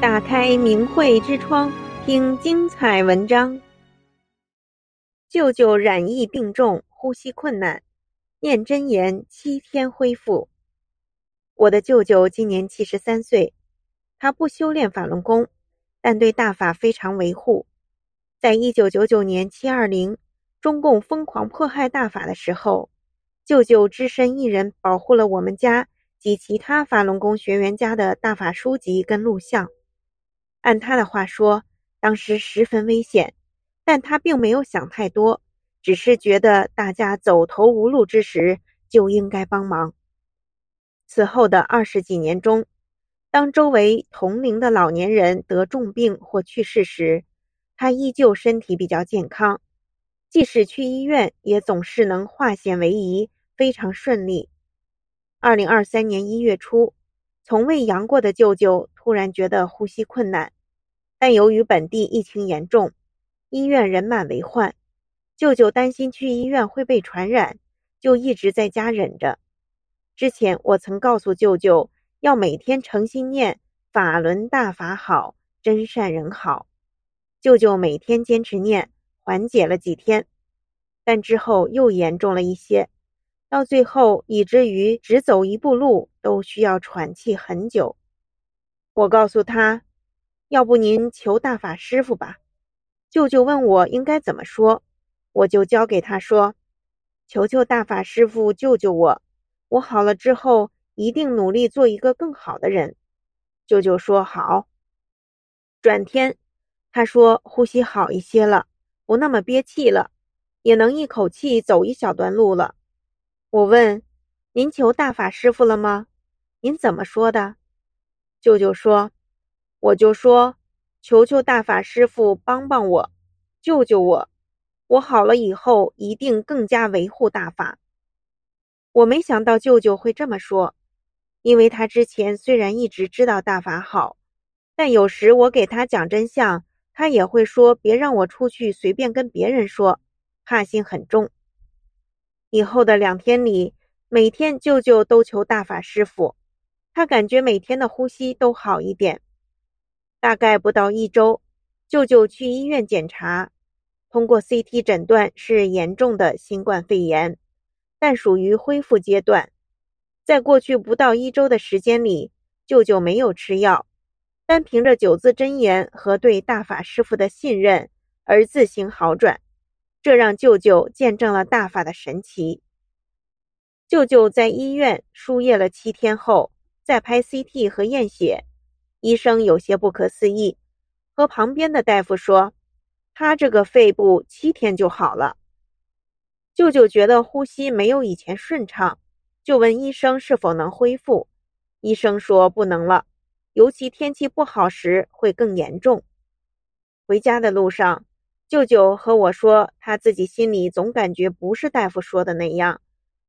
打开明慧之窗，听精彩文章。舅舅染疫病重，呼吸困难，念真言七天恢复。我的舅舅今年七十三岁，他不修炼法轮功，但对大法非常维护。在一九九九年七二零，中共疯狂迫害大法的时候，舅舅只身一人保护了我们家及其他法轮功学员家的大法书籍跟录像。按他的话说，当时十分危险，但他并没有想太多，只是觉得大家走投无路之时就应该帮忙。此后的二十几年中，当周围同龄的老年人得重病或去世时，他依旧身体比较健康，即使去医院也总是能化险为夷，非常顺利。二零二三年一月初，从未阳过的舅舅突然觉得呼吸困难，但由于本地疫情严重，医院人满为患，舅舅担心去医院会被传染，就一直在家忍着。之前我曾告诉舅舅，要每天诚心念“法轮大法好，真善人好”。舅舅每天坚持念，缓解了几天，但之后又严重了一些。到最后，以至于只走一步路都需要喘气很久。我告诉他：“要不您求大法师父吧。”舅舅问我应该怎么说，我就教给他说：“求求大法师父救救我，我好了之后一定努力做一个更好的人。”舅舅说：“好。”转天，他说呼吸好一些了，不那么憋气了，也能一口气走一小段路了。我问：“您求大法师父了吗？您怎么说的？”舅舅说：“我就说，求求大法师父帮帮我，救救我，我好了以后一定更加维护大法。”我没想到舅舅会这么说，因为他之前虽然一直知道大法好，但有时我给他讲真相，他也会说：“别让我出去随便跟别人说，怕心很重。”以后的两天里，每天舅舅都求大法师父，他感觉每天的呼吸都好一点。大概不到一周，舅舅去医院检查，通过 CT 诊断是严重的新冠肺炎，但属于恢复阶段。在过去不到一周的时间里，舅舅没有吃药，单凭着九字真言和对大法师父的信任而自行好转。这让舅舅见证了大法的神奇。舅舅在医院输液了七天后，再拍 CT 和验血，医生有些不可思议，和旁边的大夫说：“他这个肺部七天就好了。”舅舅觉得呼吸没有以前顺畅，就问医生是否能恢复。医生说不能了，尤其天气不好时会更严重。回家的路上。舅舅和我说，他自己心里总感觉不是大夫说的那样，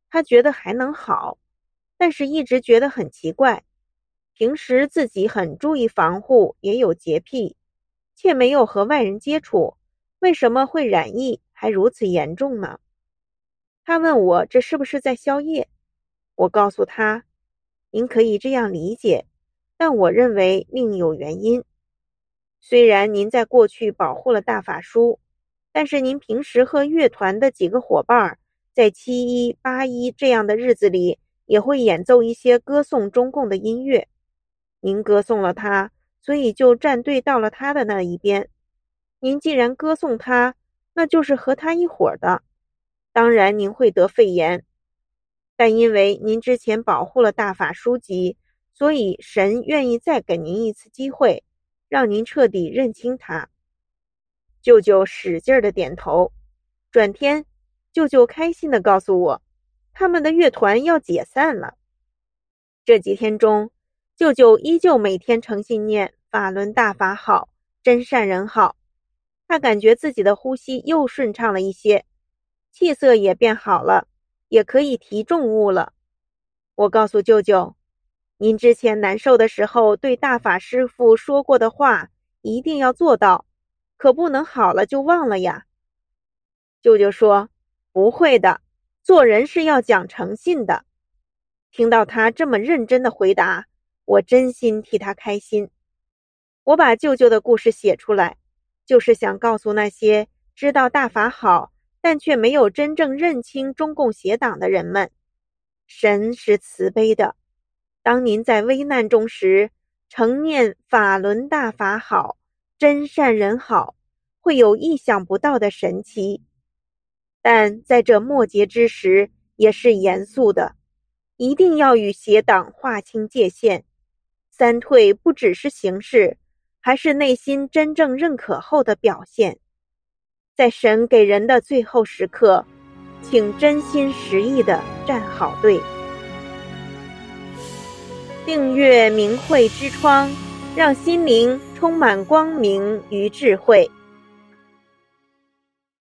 他觉得还能好，但是一直觉得很奇怪。平时自己很注意防护，也有洁癖，却没有和外人接触，为什么会染疫还如此严重呢？他问我这是不是在宵夜？我告诉他，您可以这样理解，但我认为另有原因。虽然您在过去保护了大法书，但是您平时和乐团的几个伙伴在七一、八一这样的日子里，也会演奏一些歌颂中共的音乐。您歌颂了他，所以就站队到了他的那一边。您既然歌颂他，那就是和他一伙的。当然，您会得肺炎，但因为您之前保护了大法书籍，所以神愿意再给您一次机会。让您彻底认清他。舅舅使劲的点头。转天，舅舅开心的告诉我，他们的乐团要解散了。这几天中，舅舅依旧每天诚心念“法轮大法好，真善人好”。他感觉自己的呼吸又顺畅了一些，气色也变好了，也可以提重物了。我告诉舅舅。您之前难受的时候，对大法师父说过的话，一定要做到，可不能好了就忘了呀。舅舅说：“不会的，做人是要讲诚信的。”听到他这么认真的回答，我真心替他开心。我把舅舅的故事写出来，就是想告诉那些知道大法好，但却没有真正认清中共邪党的人们，神是慈悲的。当您在危难中时，诚念法轮大法好，真善人好，会有意想不到的神奇。但在这末节之时，也是严肃的，一定要与邪党划清界限。三退不只是形式，还是内心真正认可后的表现。在神给人的最后时刻，请真心实意地站好队。订阅明慧之窗，让心灵充满光明与智慧。